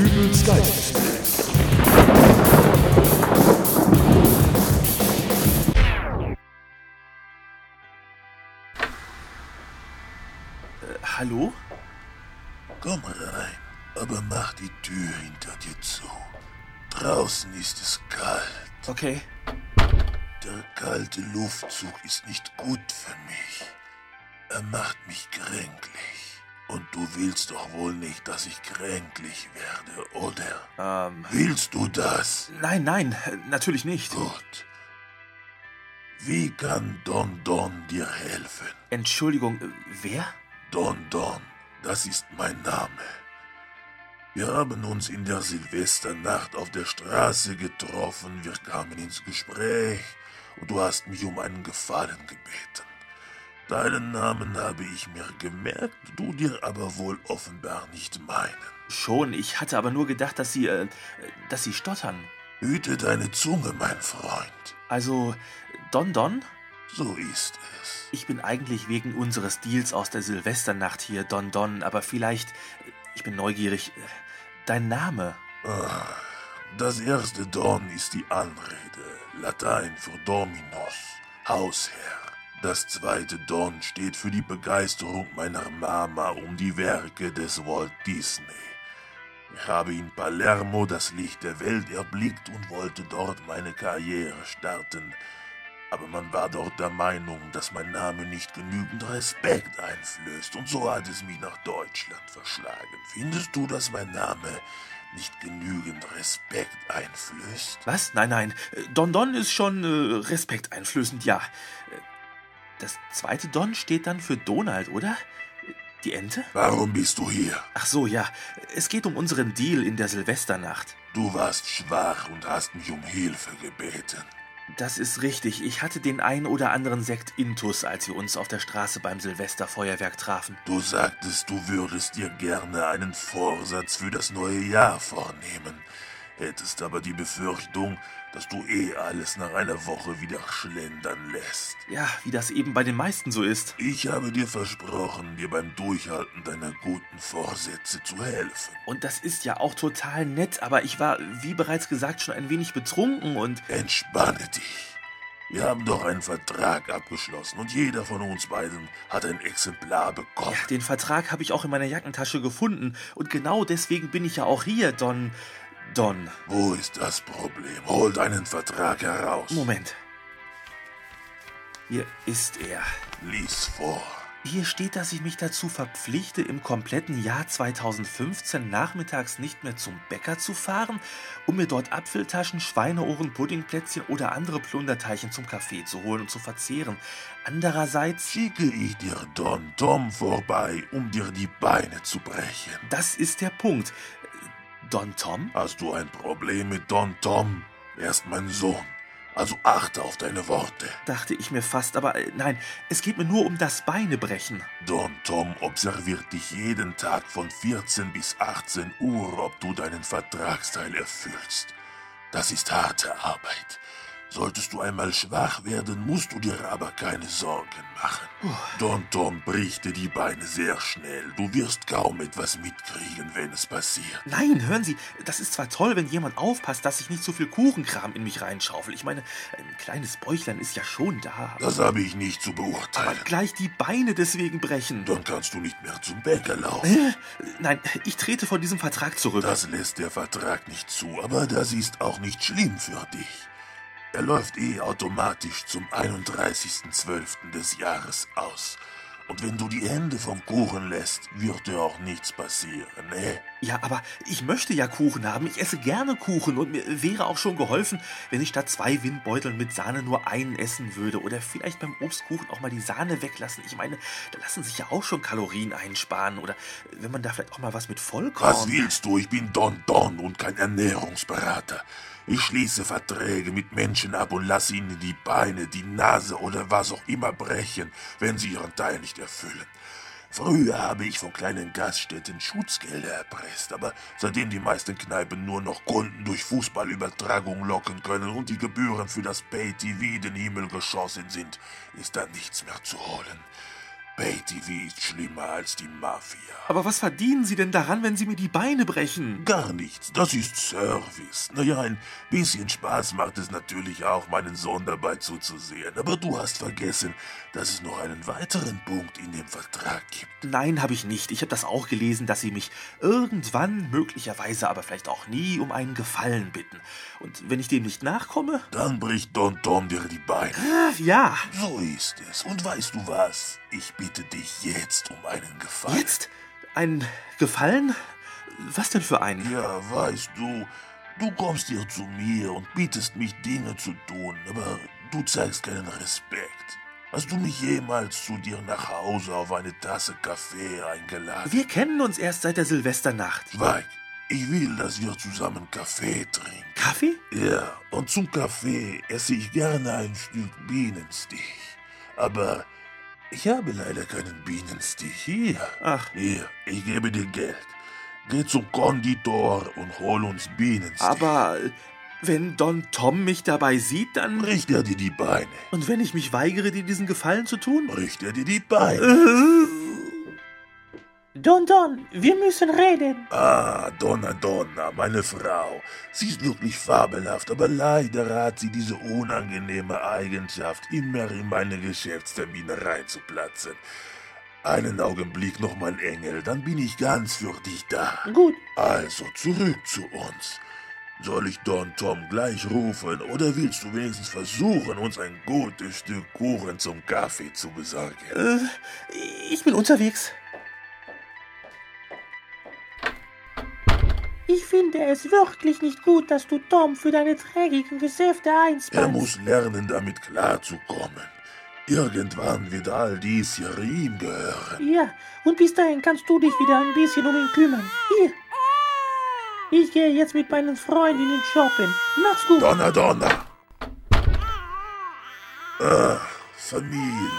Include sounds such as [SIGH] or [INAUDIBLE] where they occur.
Dübels Geistesblitz. Hallo? Komm rein, aber mach die Tür hinter dir zu. Draußen ist es kalt. Okay. Der kalte Luftzug ist nicht gut für mich. Er macht mich kränklich. Und du willst doch wohl nicht, dass ich kränklich werde, oder? Ähm, Willst du das? nein, nein, natürlich nicht. Gut. Wie kann Don Don dir helfen? Entschuldigung, äh, wer? Don Don, das ist mein Name. Wir haben uns in der Silvesternacht auf der Straße getroffen, wir kamen ins Gespräch und du hast mich um einen Gefallen gebeten. Deinen Namen habe ich mir gemerkt, du dir aber wohl offenbar nicht meinen. Schon, ich hatte aber nur gedacht, dass Sie, äh, dass Sie stottern. Hüte deine Zunge, mein Freund. Also, Don Don? So ist es. Ich bin eigentlich wegen unseres Deals aus der Silvesternacht hier, Don Don, aber vielleicht, ich bin neugierig, dein Name? Das erste Don ist die Anrede, Latein für Dominus, Hausherr. Das zweite Don steht für die Begeisterung meiner Mama um die Werke des Walt Disney. Ich habe in Palermo das Licht der Welt erblickt und wollte dort meine Karriere starten. Aber man war dort der Meinung, dass mein Name nicht genügend Respekt einflößt und so hat es mich nach Deutschland verschlagen. Findest du, dass mein Name nicht genügend Respekt einflößt? Was? Nein, nein, Don Don ist schon äh, respekteinflößend, ja. Das zweite Don steht dann für Donald, oder? Die Ente? Warum bist du hier? Ach so, ja. Es geht um unseren Deal in der Silvesternacht. Du warst schwach und hast mich um Hilfe gebeten. Das ist richtig. Ich hatte den ein oder anderen Sekt Intus, als wir uns auf der Straße beim Silvesterfeuerwerk trafen. Du sagtest, du würdest dir gerne einen Vorsatz für das neue Jahr vornehmen, hättest aber die Befürchtung, dass du eh alles nach einer Woche wieder schlendern lässt. Ja, wie das eben bei den meisten so ist. Ich habe dir versprochen, dir beim Durchhalten deiner guten Vorsätze zu helfen. Und das ist ja auch total nett, aber ich war, wie bereits gesagt, schon ein wenig betrunken und Entspanne dich. Wir haben doch einen Vertrag abgeschlossen und jeder von uns beiden hat ein Exemplar bekommen. ja, den Vertrag habe ich auch in meiner Jackentasche gefunden. Und genau deswegen bin ich ja auch hier, Don. Don. Wo ist das Problem? Hol deinen Vertrag heraus. Moment. Hier ist er. Lies vor. Hier steht, dass ich mich dazu verpflichte, im kompletten Jahr 2015 nachmittags nicht mehr zum Bäcker zu fahren, um mir dort Apfeltaschen, Schweineohren, Puddingplätzchen oder andere Plunderteilchen zum Kaffee zu holen und zu verzehren. Andererseits, Schicke ich dir Don Tom vorbei, um dir die Beine zu brechen. das ist der Punkt. Don Tom? Hast du ein Problem mit Don Tom? Er ist mein Sohn. Also achte auf deine Worte. Dachte ich mir fast, aber äh, nein, es geht mir nur um das Beinebrechen. Don Tom observiert dich jeden Tag von 14 bis 18 Uhr, ob du deinen Vertragsteil erfüllst. Das ist harte Arbeit. Solltest du einmal schwach werden, musst du dir aber keine Sorgen machen. Don Tom bricht dir die Beine sehr schnell. Du wirst kaum etwas mitkriegen, wenn es passiert. Nein, hören Sie, das ist zwar toll, wenn jemand aufpasst, dass ich nicht so viel Kuchenkram in mich reinschaufel. Ich meine, ein kleines Bäuchlein ist ja schon da. Das habe ich nicht zu Aber beurteilen. gleich die Beine deswegen brechen. Dann kannst du nicht mehr zum Bäcker laufen. Nein, ich trete von diesem Vertrag zurück. Das lässt der Vertrag nicht zu, aber das ist auch nicht schlimm für dich. Er läuft eh automatisch zum 31.12. des Jahres aus. Und wenn du die Hände vom Kuchen lässt, wird dir auch nichts passieren, ne? Ja, aber ich möchte ja Kuchen haben. Ich esse gerne Kuchen und mir wäre auch schon geholfen, wenn ich statt zwei Windbeuteln mit Sahne nur einen essen würde. Oder vielleicht beim Obstkuchen auch mal die Sahne weglassen. Ich meine, da lassen sich ja auch schon Kalorien einsparen. Oder wenn man da vielleicht auch mal was mit Vollkorn... Was willst du? Ich bin Don Don und kein Ernährungsberater. Ich schließe Verträge mit Menschen ab und lasse ihnen die Beine, die Nase oder was auch immer brechen, wenn sie ihren Teil nicht erfüllen. Früher habe ich von kleinen Gaststätten Schutzgelder erpresst, aber seitdem die meisten Kneipen nur noch Kunden durch Fußballübertragung locken können und die Gebühren für das Pay-TV den Himmel geschossen sind, ist da nichts mehr zu holen. Pay-TV ist schlimmer als die Mafia. Aber was verdienen Sie denn daran, wenn Sie mir die Beine brechen? Gar nichts, das ist Service. Naja, ein bisschen Spaß macht es natürlich auch, meinen Sohn dabei zuzusehen. Aber du hast vergessen, dass es noch einen weiteren Punkt in dem Vertrag gibt. Nein, habe ich nicht. Ich habe das auch gelesen, dass Sie mich irgendwann, möglicherweise aber vielleicht auch nie, um einen Gefallen bitten. Und wenn ich dem nicht nachkomme? Dann bricht Don Tom dir die Beine. Ja. So ist es. Und weißt du was? Ich bitte dich jetzt um einen Gefallen. Jetzt? Ein Gefallen? Was denn für einen? Ja, weißt du, du kommst hier zu mir und bietest mich Dinge zu tun, aber du zeigst keinen Respekt. Hast du mich jemals zu dir nach Hause auf eine Tasse Kaffee eingeladen? Wir kennen uns erst seit der Silvesternacht. Schweig. Ich will, dass wir zusammen Kaffee trinken. Kaffee? Ja, und zum Kaffee esse ich gerne ein Stück Bienenstich. Aber ich habe leider keinen Bienenstich hier. Ach. Hier, ich gebe dir Geld. Geh zum Konditor und hol uns Bienenstich. Aber äh, wenn Don Tom mich dabei sieht, dann... Bricht er dir die Beine. Und wenn ich mich weigere, dir diesen Gefallen zu tun? Bricht er dir die Beine. [LAUGHS] Don Don, wir müssen reden. Ah, Donna Donna, meine Frau. Sie ist wirklich fabelhaft, aber leider hat sie diese unangenehme Eigenschaft, immer in meine Geschäftstermine reinzuplatzen. Einen Augenblick noch, mein Engel, dann bin ich ganz für dich da. Gut, Also zurück zu uns. Soll ich Don Tom gleich rufen oder willst du wenigstens versuchen, uns ein gutes Stück Kuchen zum Kaffee zu besorgen? Äh, ich bin unterwegs. Ich finde es wirklich nicht gut, dass du Tom für deine trägigen Geschäfte Er einspannst. muss lernen, damit klarzukommen. Irgendwann wird all dies hier ihm gehören. Ja, und bis dahin kannst du dich wieder ein bisschen um ihn kümmern. Hier. Ich gehe jetzt mit meinen Freundinnen shoppen. Mach's gut. Donna Donna! Ach, Familie.